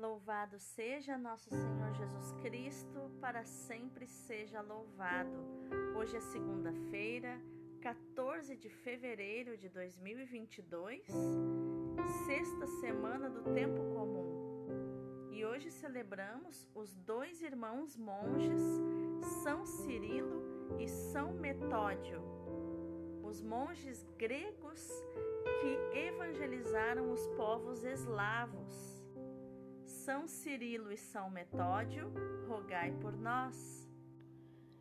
Louvado seja nosso Senhor Jesus Cristo, para sempre seja louvado. Hoje é segunda-feira, 14 de fevereiro de 2022, sexta semana do tempo comum. E hoje celebramos os dois irmãos monges, São Cirilo e São Metódio, os monges gregos que evangelizaram os povos eslavos. São Cirilo e São Metódio, rogai por nós.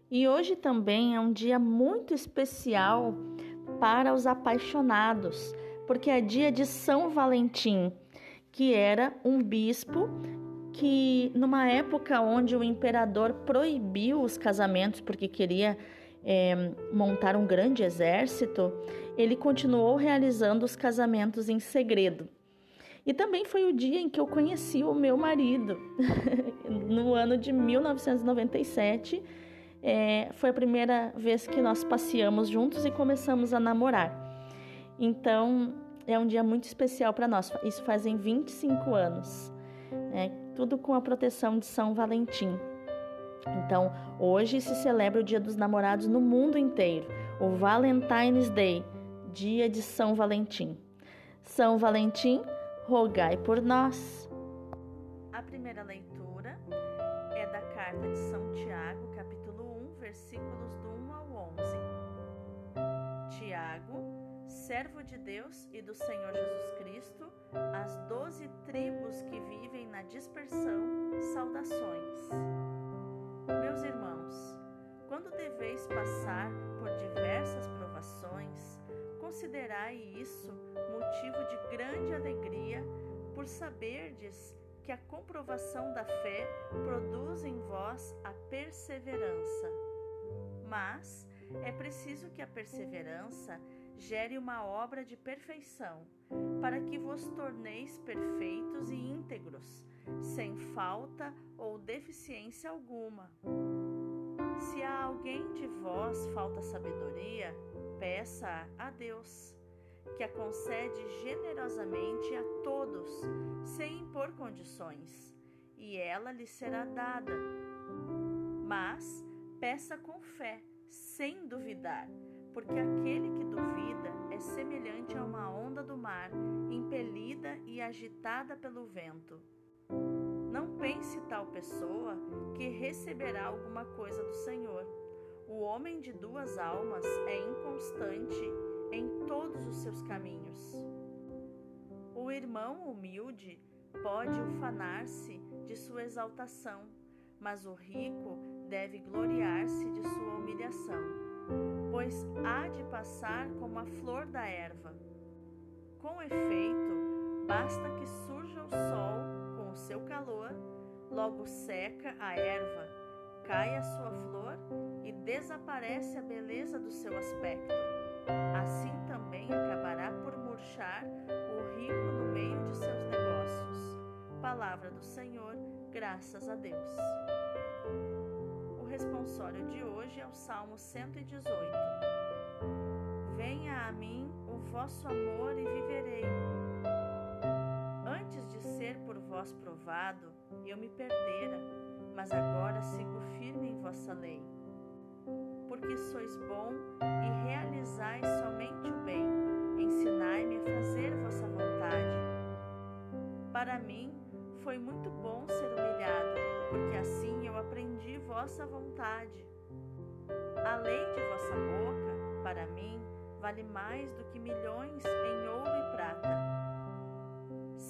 E hoje também é um dia muito especial para os apaixonados, porque é dia de São Valentim, que era um bispo que, numa época onde o imperador proibiu os casamentos porque queria é, montar um grande exército, ele continuou realizando os casamentos em segredo. E também foi o dia em que eu conheci o meu marido, no ano de 1997. É, foi a primeira vez que nós passeamos juntos e começamos a namorar. Então, é um dia muito especial para nós. Isso fazem 25 anos. Né? Tudo com a proteção de São Valentim. Então, hoje se celebra o Dia dos Namorados no mundo inteiro, o Valentine's Day, dia de São Valentim. São Valentim, rogai por nós. A primeira leitura é da carta de São Tiago, capítulo 1, versículos do 1 ao 11. Tiago, servo de Deus e do Senhor Jesus Cristo, as doze tribos que vivem na dispersão, saudações. Meus irmãos, quando deveis passar por diversas provações, considerai isso motivo de grande alegria, por saberdes que a comprovação da fé produz em vós a perseverança. Mas é preciso que a perseverança gere uma obra de perfeição, para que vos torneis perfeitos e íntegros, sem falta ou deficiência alguma. Se a alguém de vós falta sabedoria, peça a Deus, que a concede generosamente a todos, sem impor condições, e ela lhe será dada. Mas peça com fé, sem duvidar, porque aquele que duvida é semelhante a uma onda do mar, impelida e agitada pelo vento. Não pense tal pessoa que receberá alguma coisa do Senhor. O homem de duas almas é inconstante em todos os seus caminhos. O irmão humilde pode ufanar-se de sua exaltação, mas o rico deve gloriar-se de sua humilhação, pois há de passar como a flor da erva. Com efeito, basta que surja o sol com o seu calor, logo seca a erva, cai a sua flor e desaparece a beleza do seu aspecto. Assim também acabará por murchar o rico no meio de seus negócios. Palavra do Senhor, graças a Deus. O responsório de hoje é o Salmo 118. Venha a mim o vosso amor e viverei vós provado, eu me perdera, mas agora sigo firme em vossa lei. Porque sois bom e realizais somente o bem, ensinai-me a fazer vossa vontade. Para mim foi muito bom ser humilhado, porque assim eu aprendi vossa vontade. A lei de vossa boca, para mim, vale mais do que milhões em ouro e prata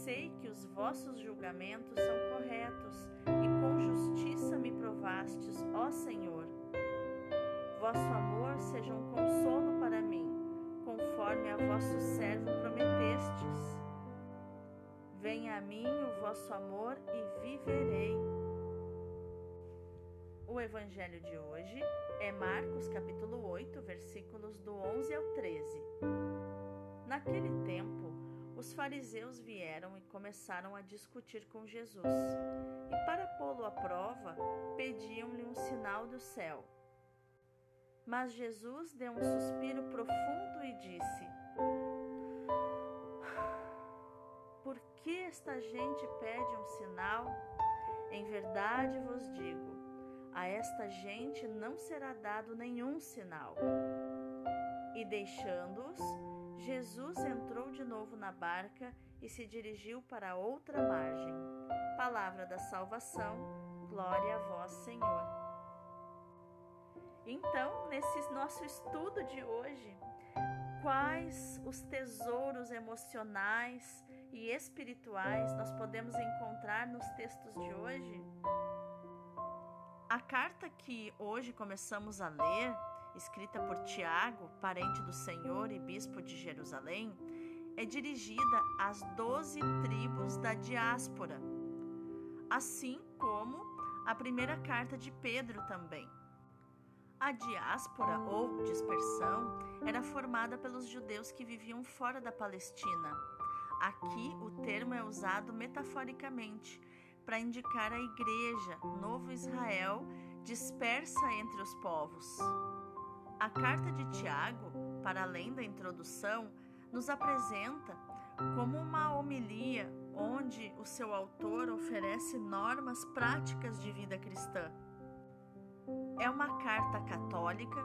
sei que os vossos julgamentos são corretos e com justiça me provastes, ó Senhor. Vosso amor seja um consolo para mim, conforme a vosso servo prometestes. Venha a mim o vosso amor e viverei. O evangelho de hoje é Marcos capítulo 8, versículos do 11 ao 13. Naquele tempo, os fariseus vieram e começaram a discutir com Jesus. E para pô-lo à prova, pediam-lhe um sinal do céu. Mas Jesus deu um suspiro profundo e disse: Por que esta gente pede um sinal? Em verdade vos digo, a esta gente não será dado nenhum sinal. E deixando-os, Jesus entrou de novo na barca e se dirigiu para outra margem. Palavra da salvação, glória a vós, Senhor. Então, nesse nosso estudo de hoje, quais os tesouros emocionais e espirituais nós podemos encontrar nos textos de hoje? A carta que hoje começamos a ler, escrita por Tiago, parente do Senhor e bispo de Jerusalém, é dirigida às doze tribos da diáspora, assim como a primeira carta de Pedro também. A diáspora ou dispersão era formada pelos judeus que viviam fora da Palestina. Aqui o termo é usado metaforicamente para indicar a igreja, Novo Israel, dispersa entre os povos. A carta de Tiago, para além da introdução, nos apresenta como uma homilia onde o seu autor oferece normas práticas de vida cristã. É uma carta católica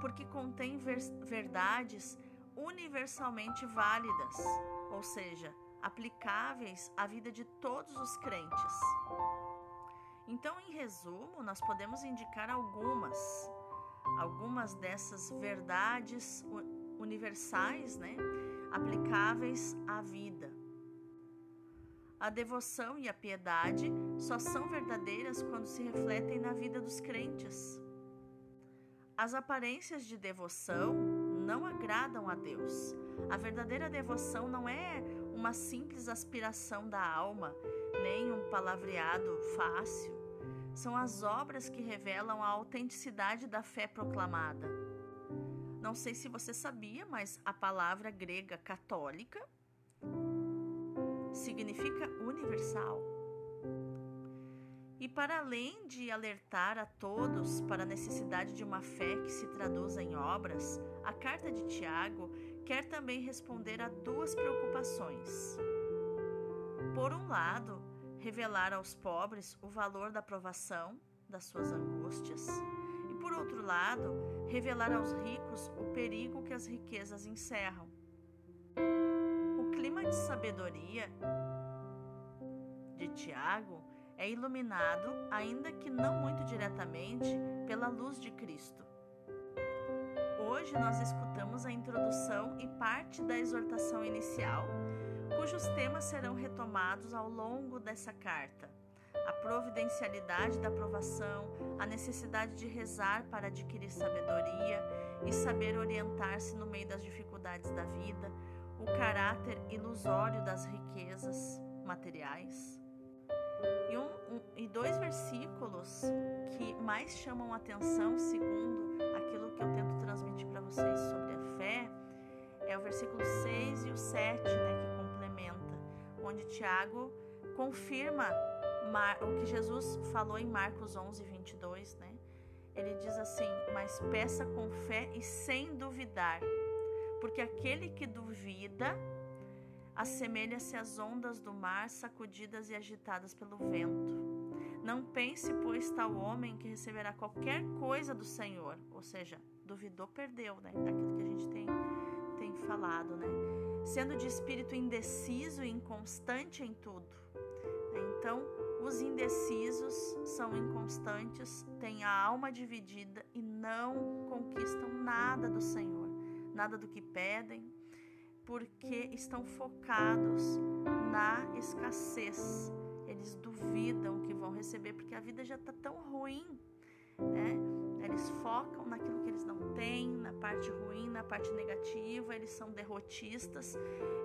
porque contém verdades universalmente válidas, ou seja, aplicáveis à vida de todos os crentes. Então, em resumo, nós podemos indicar algumas, algumas dessas verdades universais, né, aplicáveis à vida. A devoção e a piedade só são verdadeiras quando se refletem na vida dos crentes. As aparências de devoção não agradam a Deus. A verdadeira devoção não é uma simples aspiração da alma, nem um palavreado fácil. São as obras que revelam a autenticidade da fé proclamada. Não sei se você sabia, mas a palavra grega católica significa universal. E para além de alertar a todos para a necessidade de uma fé que se traduza em obras, a carta de Tiago quer também responder a duas preocupações. Por um lado, revelar aos pobres o valor da provação das suas angústias, e por outro lado, revelar aos ricos o perigo que as riquezas encerram clima de sabedoria de Tiago é iluminado, ainda que não muito diretamente, pela luz de Cristo. Hoje nós escutamos a introdução e parte da exortação inicial, cujos temas serão retomados ao longo dessa carta. A providencialidade da aprovação, a necessidade de rezar para adquirir sabedoria e saber orientar-se no meio das dificuldades da vida, o caráter ilusório das riquezas materiais. E, um, um, e dois versículos que mais chamam atenção, segundo aquilo que eu tento transmitir para vocês sobre a fé, é o versículo 6 e o 7, né, que onde Tiago confirma o que Jesus falou em Marcos 11, 22, né? Ele diz assim: Mas peça com fé e sem duvidar porque aquele que duvida assemelha-se às ondas do mar sacudidas e agitadas pelo vento. Não pense, pois, tal homem que receberá qualquer coisa do Senhor, ou seja, duvidou, perdeu, né? Daquilo que a gente tem, tem falado, né? Sendo de espírito indeciso e inconstante em tudo. Então, os indecisos são inconstantes, têm a alma dividida e não conquistam nada do Senhor nada do que pedem, porque estão focados na escassez. Eles duvidam que vão receber, porque a vida já está tão ruim. Né? Eles focam naquilo que eles não têm, na parte ruim, na parte negativa, eles são derrotistas.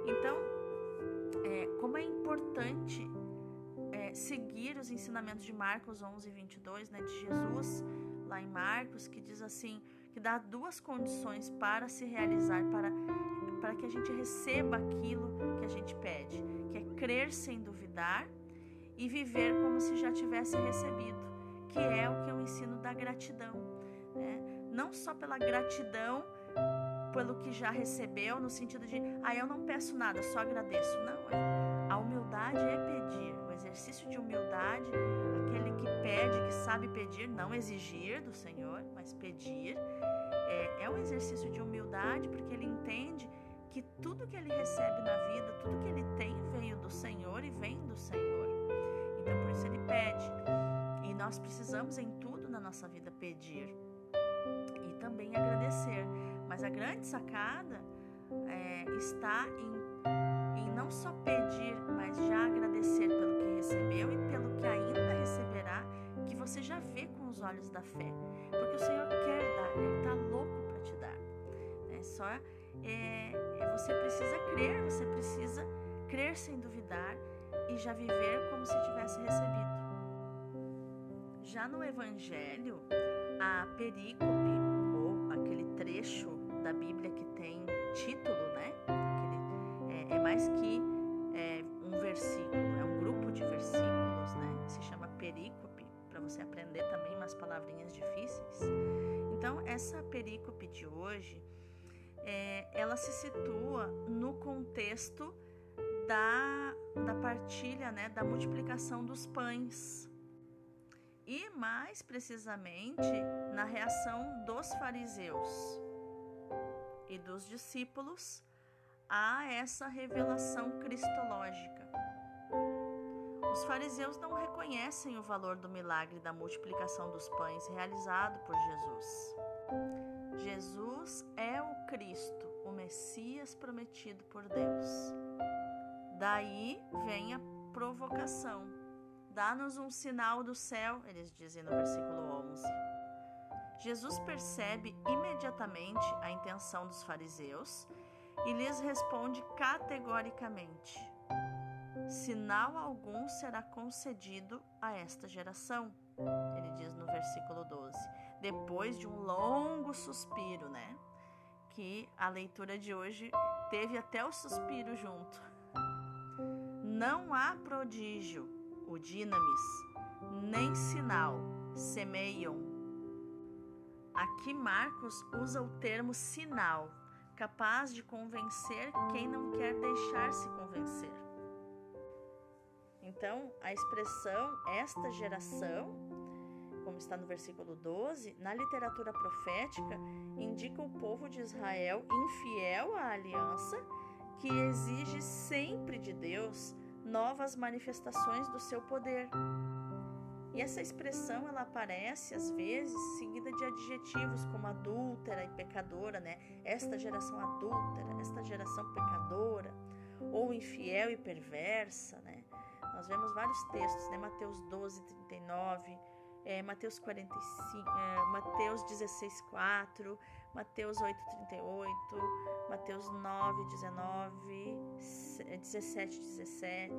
Então, é, como é importante é, seguir os ensinamentos de Marcos 11, 22, né, de Jesus, lá em Marcos, que diz assim: que dá duas condições para se realizar, para, para que a gente receba aquilo que a gente pede, que é crer sem duvidar e viver como se já tivesse recebido, que é o que eu ensino da gratidão. Não só pela gratidão pelo que já recebeu, no sentido de, ah, eu não peço nada, só agradeço. Não, é A humildade é pedir. O exercício de humildade, aquele que pede, que sabe pedir, não exigir do Senhor, mas pedir, é, é um exercício de humildade porque ele entende que tudo que ele recebe na vida, tudo que ele tem veio do Senhor e vem do Senhor. Então por isso ele pede. E nós precisamos em tudo na nossa vida pedir e também agradecer. Mas a grande sacada é, está em, em não só pedir, mas já agradecer pelo que recebeu e pelo que ainda receberá, que você já vê com os olhos da fé. Porque o Senhor quer dar, Ele está louco para te dar. É só é, é, você precisa crer, você precisa crer sem duvidar e já viver como se tivesse recebido. Já no Evangelho, a perícope, ou aquele trecho da Bíblia que tem título, né? Aquele, é, é mais que é, um versículo, é um grupo de versículos, né? Se chama perícope, para você aprender também umas palavrinhas difíceis. Então, essa perícope de hoje é, ela se situa no contexto da, da partilha, né, da multiplicação dos pães. E mais precisamente na reação dos fariseus e dos discípulos a essa revelação cristológica. Os fariseus não reconhecem o valor do milagre da multiplicação dos pães realizado por Jesus. Jesus é o Cristo, o Messias prometido por Deus. Daí vem a provocação. Dá-nos um sinal do céu, eles dizem no versículo 11. Jesus percebe imediatamente a intenção dos fariseus e lhes responde categoricamente: Sinal algum será concedido a esta geração. Ele diz no versículo 12 depois de um longo suspiro, né? Que a leitura de hoje teve até o suspiro junto. Não há prodígio, o dinamis, nem sinal, semeiam. Aqui Marcos usa o termo sinal, capaz de convencer quem não quer deixar-se convencer. Então, a expressão esta geração como está no versículo 12, na literatura profética, indica o povo de Israel infiel à aliança, que exige sempre de Deus novas manifestações do seu poder. E essa expressão ela aparece às vezes seguida de adjetivos como adúltera e pecadora, né? Esta geração adúltera, esta geração pecadora, ou infiel e perversa, né? Nós vemos vários textos, né? Mateus 12, 39, é, Mateus 45, é, Mateus 16, 4, Mateus 8, 38, Mateus 9, 19, 17, 17.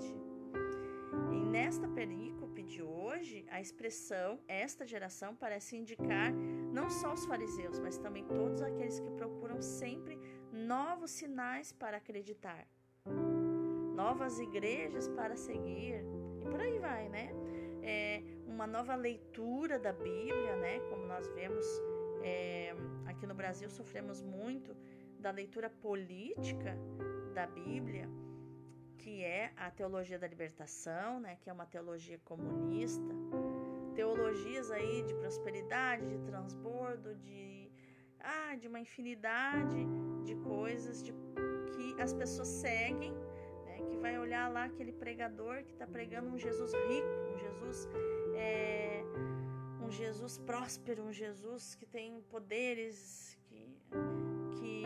E nesta perícope de hoje, a expressão esta geração parece indicar não só os fariseus, mas também todos aqueles que procuram sempre novos sinais para acreditar, novas igrejas para seguir, e por aí vai, né? É, uma nova leitura da Bíblia, né? Como nós vemos é, aqui no Brasil, sofremos muito da leitura política da Bíblia, que é a teologia da libertação, né? Que é uma teologia comunista, teologias aí de prosperidade, de transbordo, de ah, de uma infinidade de coisas de, que as pessoas seguem, né? Que vai olhar lá aquele pregador que está pregando um Jesus rico, um Jesus é, um Jesus próspero, um Jesus que tem poderes que, que,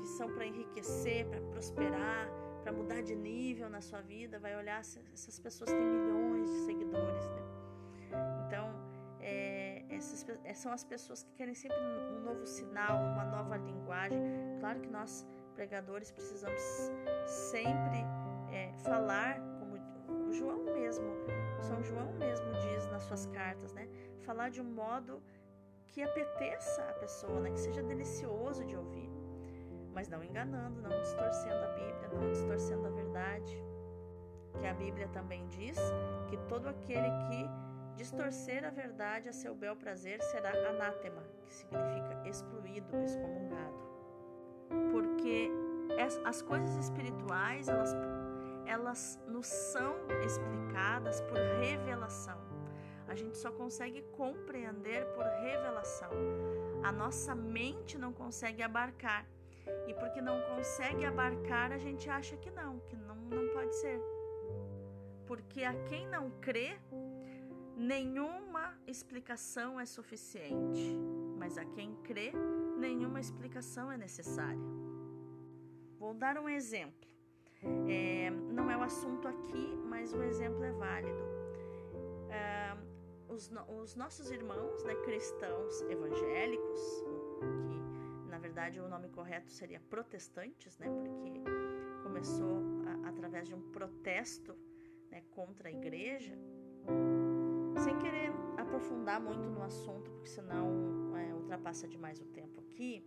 que são para enriquecer, para prosperar, para mudar de nível na sua vida, vai olhar essas pessoas têm milhões de seguidores. Né? Então, é, essas são as pessoas que querem sempre um novo sinal, uma nova linguagem. Claro que nós, pregadores, precisamos sempre é, falar, como o João mesmo são João mesmo diz nas suas cartas, né? Falar de um modo que apeteça a pessoa, né? Que seja delicioso de ouvir, mas não enganando, não distorcendo a Bíblia, não distorcendo a verdade. Que a Bíblia também diz que todo aquele que distorcer a verdade a seu bel prazer será anátema, que significa excluído, excomungado. Porque as coisas espirituais, elas elas nos são explicadas por revelação. A gente só consegue compreender por revelação. A nossa mente não consegue abarcar. E porque não consegue abarcar, a gente acha que não, que não, não pode ser. Porque a quem não crê, nenhuma explicação é suficiente. Mas a quem crê, nenhuma explicação é necessária. Vou dar um exemplo. É, não é o assunto aqui, mas o exemplo é válido. É, os, os, nossos irmãos né, cristãos evangélicos, que na verdade o nome correto seria protestantes, né, porque começou a, através de um protesto né, contra a igreja, sem querer aprofundar muito no assunto, porque senão é, ultrapassa demais o tempo aqui.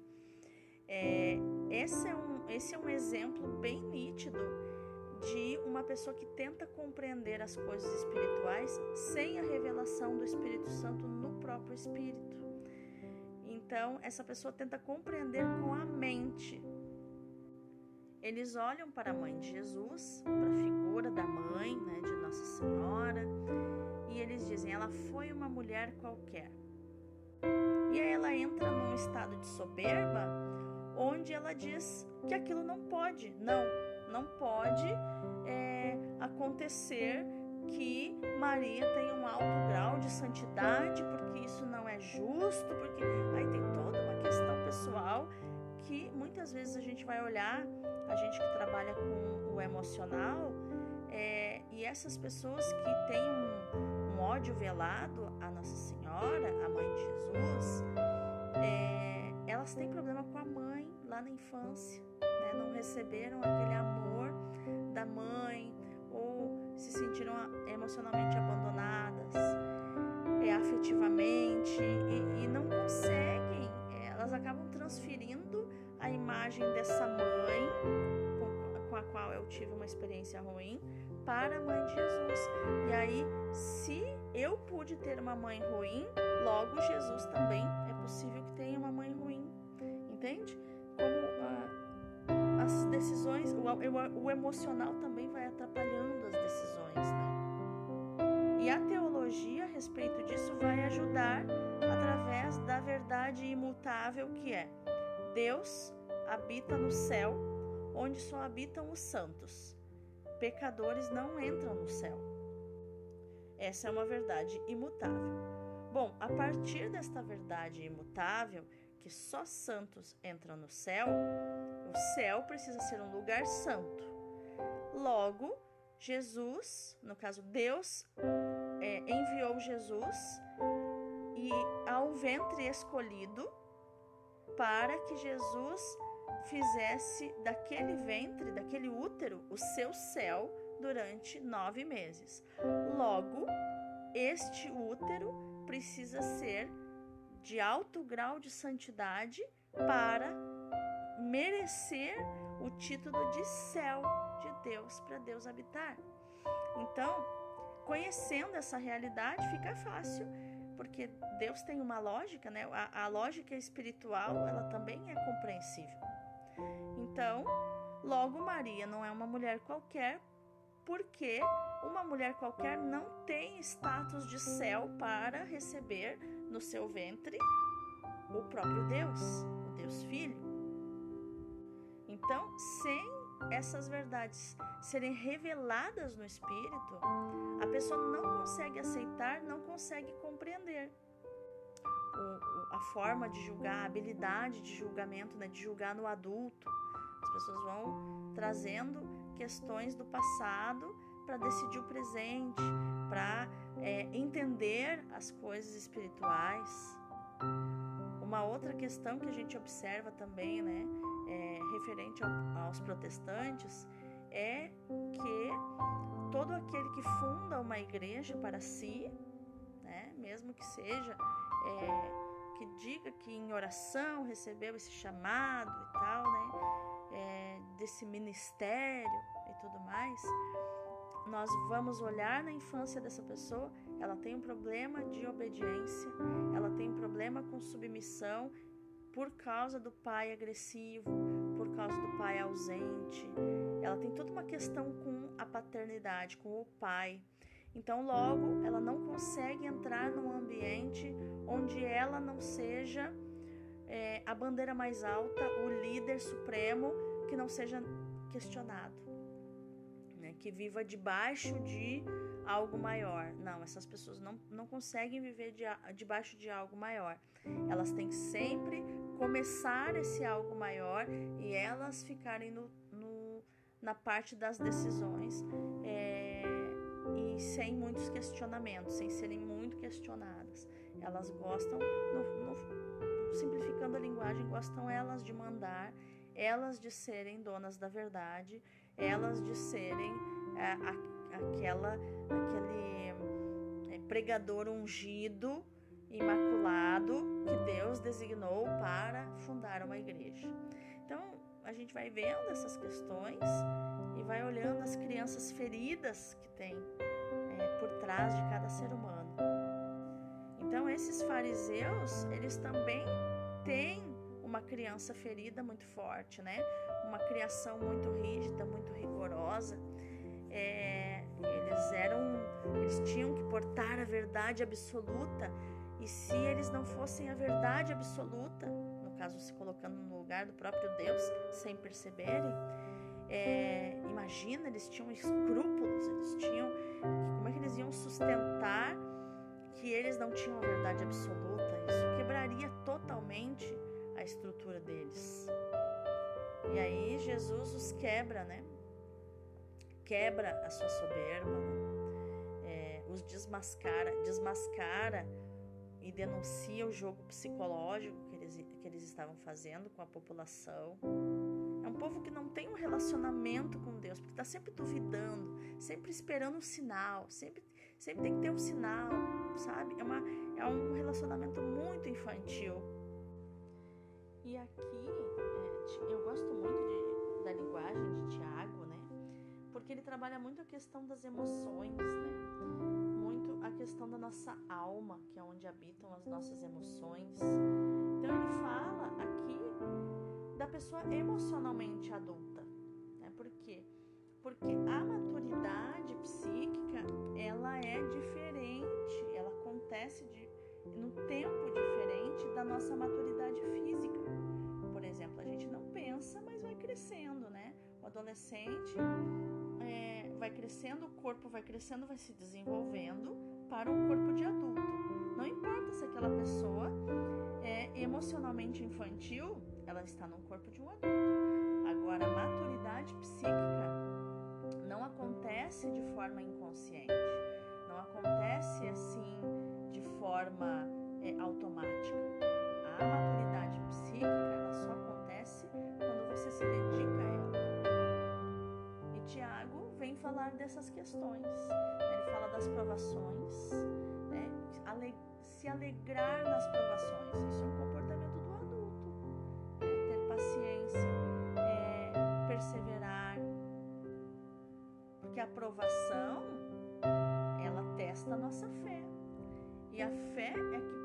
É, esse, é um, esse é um exemplo bem nítido de uma pessoa que tenta compreender as coisas espirituais sem a revelação do Espírito Santo no próprio Espírito. Então, essa pessoa tenta compreender com a mente. Eles olham para a mãe de Jesus, para a figura da mãe, né, de Nossa Senhora, e eles dizem: ela foi uma mulher qualquer. E aí ela entra num estado de soberba onde ela diz que aquilo não pode. Não, não pode é, acontecer que Maria tenha um alto grau de santidade, porque isso não é justo, porque aí tem toda uma questão pessoal que muitas vezes a gente vai olhar, a gente que trabalha com o emocional, é, e essas pessoas que têm um, um ódio velado à Nossa Senhora, a Mãe de Jesus, é, elas têm problema com a mãe lá na infância, né? não receberam aquele amor da mãe ou se sentiram emocionalmente abandonadas, é, afetivamente e, e não conseguem, é, elas acabam transferindo a imagem dessa mãe com a qual eu tive uma experiência ruim para a mãe de Jesus. E aí, se eu pude ter uma mãe ruim, logo Jesus também é possível que tenha uma mãe ruim. Entende? Como ah, as decisões, o, o, o, emocional também vai atrapalhando as decisões, né? E a teologia a respeito disso vai ajudar através da verdade imutável que é Deus habita no céu, onde só habitam os santos. Pecadores não entram no céu. Essa é uma verdade imutável. Bom, a partir desta verdade imutável, que só santos entram no céu, o céu precisa ser um lugar santo. Logo, Jesus, no caso Deus, é, enviou Jesus e ao ventre escolhido para que Jesus fizesse daquele ventre, daquele útero, o seu céu durante nove meses. Logo, este útero precisa ser de alto grau de santidade para merecer o título de céu de Deus para Deus habitar. Então, conhecendo essa realidade fica fácil, porque Deus tem uma lógica, né? A, a lógica espiritual ela também é compreensível. Então, logo Maria não é uma mulher qualquer, porque uma mulher qualquer não tem status de céu para receber no seu ventre o próprio Deus, o Deus Filho. Então, sem essas verdades serem reveladas no espírito, a pessoa não consegue aceitar, não consegue compreender. O, a forma de julgar, a habilidade de julgamento, né, de julgar no adulto. As pessoas vão trazendo questões do passado para decidir o presente, para é, entender as coisas espirituais. Uma outra questão que a gente observa também, né, é, referente ao, aos protestantes, é que todo aquele que funda uma igreja para si, né, mesmo que seja, é, que diga que em oração recebeu esse chamado e tal, né, é, desse ministério e tudo mais, nós vamos olhar na infância dessa pessoa, ela tem um problema de obediência, ela tem um problema com submissão por causa do pai agressivo, por causa do pai ausente. Ela tem toda uma questão com a paternidade, com o pai. Então, logo, ela não consegue entrar num ambiente onde ela não seja é, a bandeira mais alta, o líder supremo, que não seja questionado? Que viva debaixo de algo maior. Não, essas pessoas não, não conseguem viver de, debaixo de algo maior. Elas têm que sempre começar esse algo maior e elas ficarem no, no na parte das decisões. É, e sem muitos questionamentos, sem serem muito questionadas. Elas gostam, no, no, simplificando a linguagem, gostam elas de mandar, elas de serem donas da verdade, elas de serem é, a, aquela, aquele é, pregador ungido, imaculado que Deus designou para fundar uma igreja. Então a gente vai vendo essas questões e vai olhando as crianças feridas que tem é, por trás de cada ser humano. Então, esses fariseus, eles também têm uma criança ferida muito forte, né? Uma criação muito rígida, muito rigorosa. É, eles eram, eles tinham que portar a verdade absoluta e se eles não fossem a verdade absoluta, no caso se colocando no lugar do próprio Deus, sem perceberem, é, imagina, eles tinham escrúpulos, eles tinham. Como é que eles iam sustentar que eles não tinham a verdade absoluta? Isso quebraria totalmente a estrutura deles. E aí Jesus os quebra, né? Quebra a sua soberba, né? é, os desmascara, desmascara e denuncia o jogo psicológico que eles, que eles estavam fazendo com a população um povo que não tem um relacionamento com Deus, porque está sempre duvidando, sempre esperando um sinal, sempre, sempre tem que ter um sinal, sabe? É, uma, é um relacionamento muito infantil. E aqui, é, eu gosto muito de, da linguagem de Tiago, né? Porque ele trabalha muito a questão das emoções, né? Muito a questão da nossa alma, que é onde habitam as nossas emoções. Então ele fala aqui da pessoa emocionalmente adulta. Né? Por quê? Porque a maturidade psíquica ela é diferente, ela acontece de, num tempo diferente da nossa maturidade física. Crescendo, né? O adolescente é, vai crescendo, o corpo vai crescendo, vai se desenvolvendo para um corpo de adulto. Não importa se aquela pessoa é emocionalmente infantil, ela está no corpo de um adulto. Agora, a maturidade psíquica não acontece de forma inconsciente, não acontece assim de forma é, automática. Dessas questões. Ele fala das provações, né? se alegrar nas provações. Isso é um comportamento do perseverar, porque a aprovação ela testa a nossa fé e a fé é que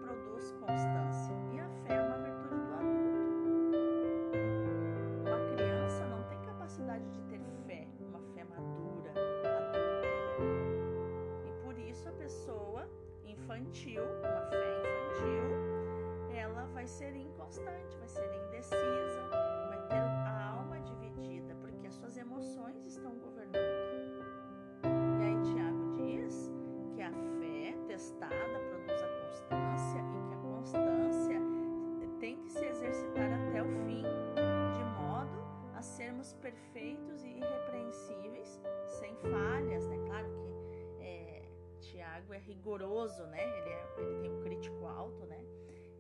a sermos perfeitos e irrepreensíveis, sem falhas, né? Claro que é, Tiago é rigoroso, né? Ele, é, ele tem um crítico alto, né?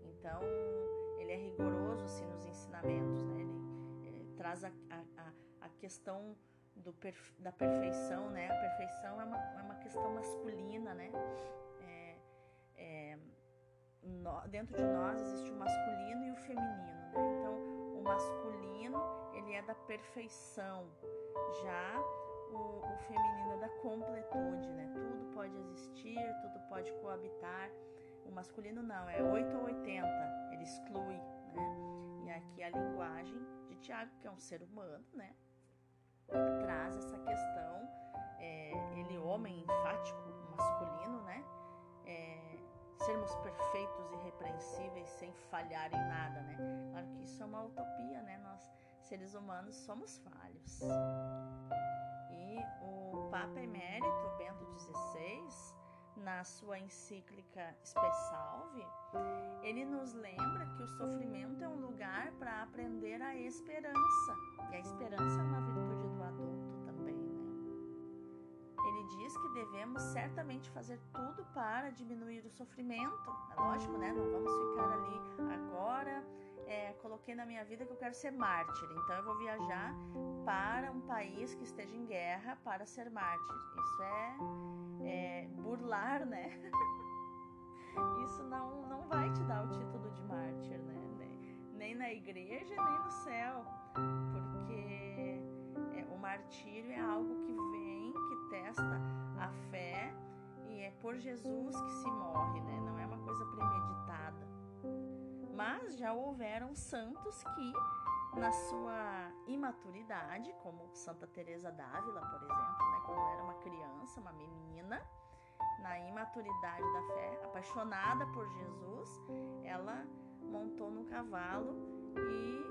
Então ele é rigoroso assim nos ensinamentos, né? Ele, ele traz a, a, a questão do, da perfeição, né? A perfeição é uma, é uma questão masculina, né? É, é, no, dentro de nós existe o masculino e o feminino, né? Então, masculino, ele é da perfeição, já o, o feminino é da completude, né? Tudo pode existir, tudo pode coabitar. O masculino não, é 8 ou 80, ele exclui, né? E aqui a linguagem de Tiago, que é um ser humano, né? traz essa questão é, ele homem enfático, masculino, né? É, sermos perfeitos, irrepreensíveis, sem falhar em nada, né? Claro que isso é uma utopia, né? Nós, seres humanos, somos falhos. E o Papa Emérito Bento XVI na sua encíclica Spessalve, ele nos lembra que o sofrimento é um lugar para aprender a esperança. E a esperança é uma virtude do adulto diz que devemos certamente fazer tudo para diminuir o sofrimento. É lógico, né? Não vamos ficar ali agora. É, coloquei na minha vida que eu quero ser mártir, então eu vou viajar para um país que esteja em guerra para ser mártir. Isso é é, burlar, né? Isso não, não vai te dar o título de mártir, né? Nem na igreja, nem no céu. Porque é, o martírio é algo que vem, testa a fé e é por Jesus que se morre, né? Não é uma coisa premeditada. Mas já houveram santos que na sua imaturidade, como Santa Teresa d'Ávila, por exemplo, né, quando era uma criança, uma menina, na imaturidade da fé, apaixonada por Jesus, ela montou no cavalo e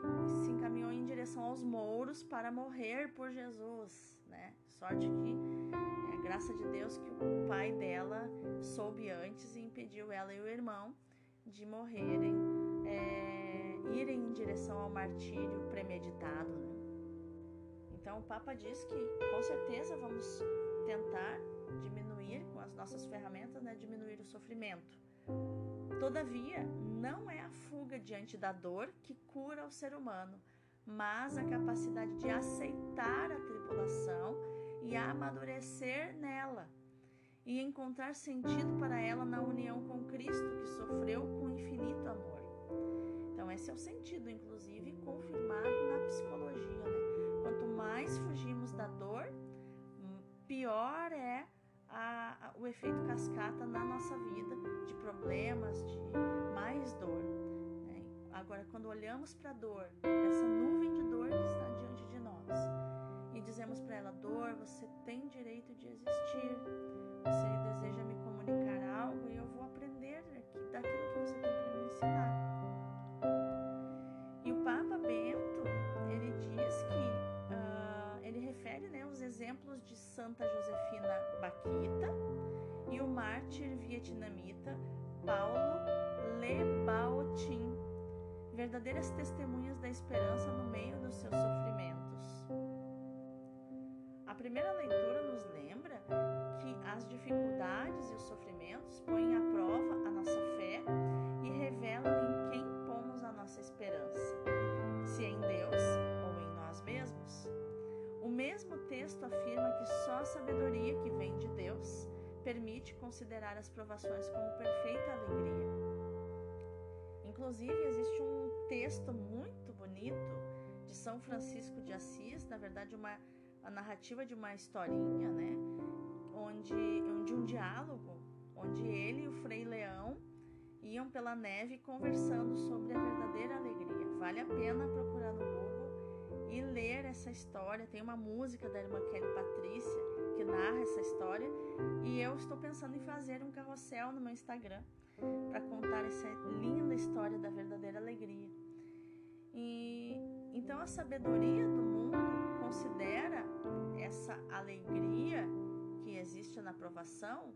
em direção aos mouros para morrer por Jesus, né? Sorte que é graça de Deus que o pai dela soube antes e impediu ela e o irmão de morrerem é, irem em direção ao martírio premeditado. Né? Então, o Papa diz que com certeza vamos tentar diminuir com as nossas ferramentas, né, diminuir o sofrimento. Todavia, não é a fuga diante da dor que cura o ser humano, mas a capacidade de aceitar a tribulação e amadurecer nela e encontrar sentido para ela na união com Cristo que sofreu com infinito amor. Então, esse é o sentido, inclusive, confirmado na psicologia. Né? Quanto mais fugimos da dor, pior é a, a, o efeito cascata na nossa vida, de problemas, de mais dor. Agora, quando olhamos para a dor, essa nuvem de dor que está diante de nós, e dizemos para ela: dor, você considerar as provações como perfeita alegria. Inclusive, existe um texto muito bonito de São Francisco de Assis, na verdade, uma, a narrativa de uma historinha, né? Onde, onde um diálogo, onde ele e o Frei Leão iam pela neve conversando sobre a verdadeira alegria. Vale a pena procurar no Google e ler essa história. Tem uma música da irmã Kelly Patrícia que narra essa história e eu estou pensando em fazer um carrossel no meu Instagram para contar essa linda história da verdadeira alegria. E então a sabedoria do mundo considera essa alegria que existe na provação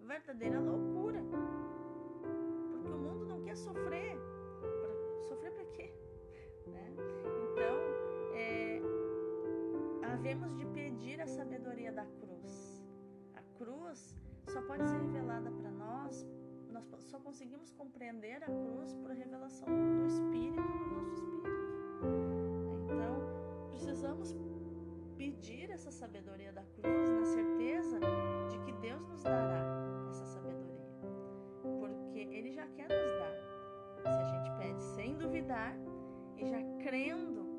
verdadeira loucura. Porque o mundo não quer sofrer. Sofrer para quê? Né? havemos de pedir a sabedoria da cruz. A cruz só pode ser revelada para nós, nós só conseguimos compreender a cruz por revelação do Espírito, do nosso Espírito. Então, precisamos pedir essa sabedoria da cruz na certeza de que Deus nos dará essa sabedoria, porque Ele já quer nos dar. Se a gente pede sem duvidar e já crendo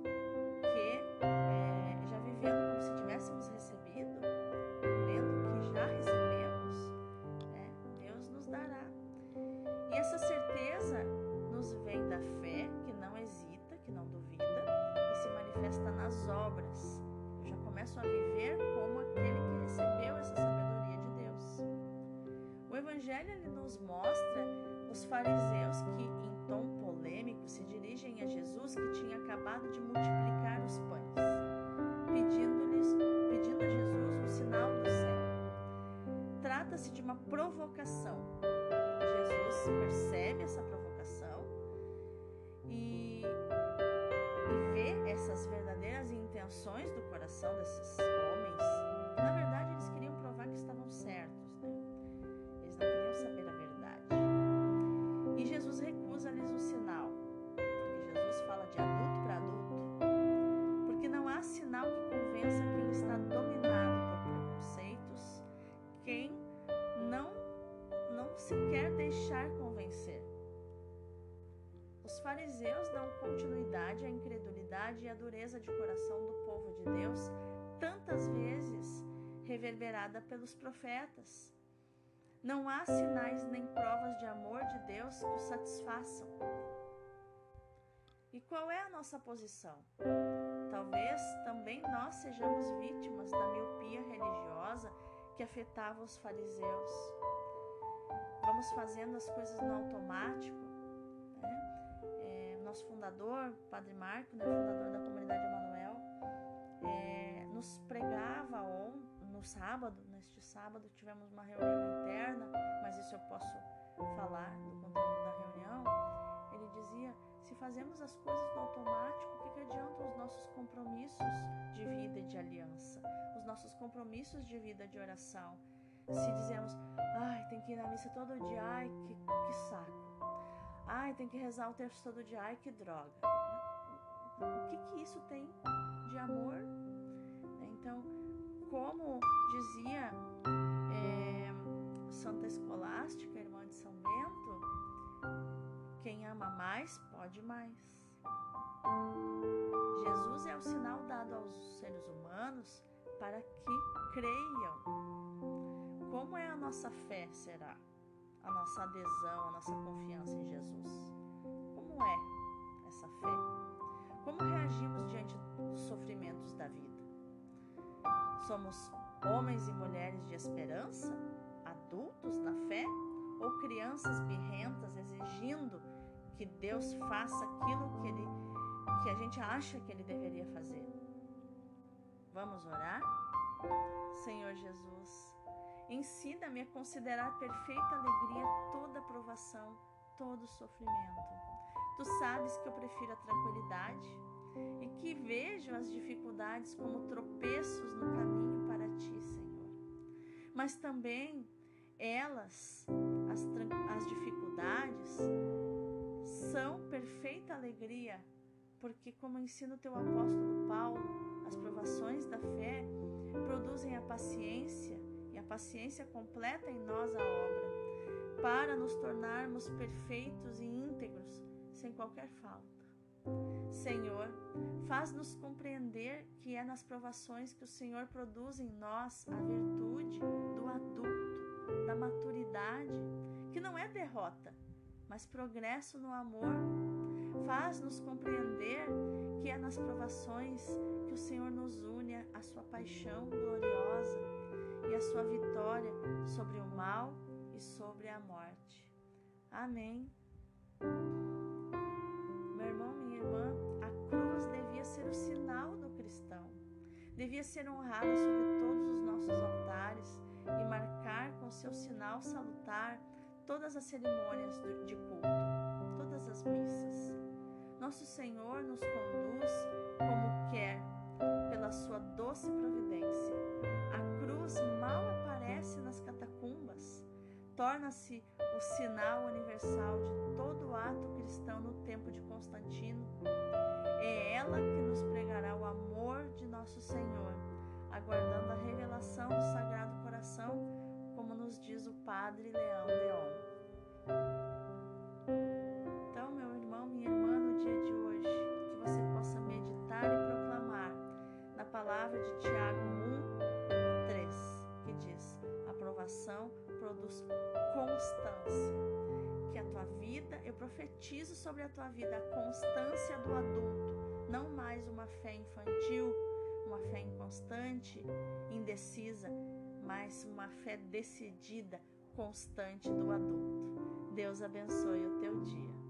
está nas obras. Eu já começo a viver como aquele que recebeu essa sabedoria de Deus. O Evangelho ele nos mostra os fariseus que, em tom polêmico, se dirigem a Jesus que tinha acabado de multiplicar os pães, pedindo-lhes, pedindo a Jesus um sinal do céu. Trata-se de uma provocação. Jesus percebe fariseus dão continuidade à incredulidade e à dureza de coração do povo de Deus, tantas vezes reverberada pelos profetas. Não há sinais nem provas de amor de Deus que o satisfaçam. E qual é a nossa posição? Talvez também nós sejamos vítimas da miopia religiosa que afetava os fariseus. Vamos fazendo as coisas no automático. Nosso fundador, Padre Marco, né, fundador da comunidade Emanuel, é, nos pregava ontem sábado, neste sábado, tivemos uma reunião interna, mas isso eu posso falar do conteúdo da reunião. Ele dizia: se fazemos as coisas no automático, o que, que adiantam os nossos compromissos de vida e de aliança, os nossos compromissos de vida de oração? Se dizemos, ai, tem que ir na missa todo dia, ai, que, que saco. Ai, tem que rezar o terço todo dia, ai, que droga. O que, que isso tem de amor? Então, como dizia é, Santa Escolástica, irmã de São Bento, quem ama mais pode mais. Jesus é o sinal dado aos seres humanos para que creiam. Como é a nossa fé, será? A nossa adesão, a nossa confiança em Jesus? Como é essa fé? Como reagimos diante dos sofrimentos da vida? Somos homens e mulheres de esperança, adultos na fé ou crianças birrentas exigindo que Deus faça aquilo que ele que a gente acha que ele deveria fazer? Vamos orar? Senhor Jesus, ensina-me a considerar perfeita alegria toda provação, todo sofrimento. Tu sabes que eu prefiro a tranquilidade e que vejo as dificuldades como tropeços no caminho para ti, Senhor. Mas também elas, as, as dificuldades, são perfeita alegria, porque, como ensina o teu apóstolo Paulo, as provações da fé produzem a paciência a paciência completa em nós a obra, para nos tornarmos perfeitos e íntegros sem qualquer falta. Senhor, faz-nos compreender que é nas provações que o Senhor produz em nós a virtude do adulto, da maturidade, que não é derrota, mas progresso no amor. Faz-nos compreender que é nas provações que o Senhor nos une à sua paixão gloriosa e à sua vitória sobre o mal e sobre a morte. Amém. ser o sinal do cristão. Devia ser honrada sobre todos os nossos altares e marcar com seu sinal salutar todas as cerimônias de culto, todas as missas. Nosso Senhor nos conduz como quer, pela sua doce providência. A cruz mal aparece nas catacumbas, torna-se o sinal universal de todo ato cristão no tempo de Constantino é ela que nos pregará o amor de nosso Senhor, aguardando a revelação do Sagrado Coração, como nos diz o Padre Leão Deon. Então, meu irmão, minha irmã, no dia de hoje, que você possa meditar e proclamar na palavra de Tiago a aprovação produz constância tua vida, eu profetizo sobre a tua vida a constância do adulto, não mais uma fé infantil, uma fé inconstante, indecisa, mas uma fé decidida, constante do adulto. Deus abençoe o teu dia.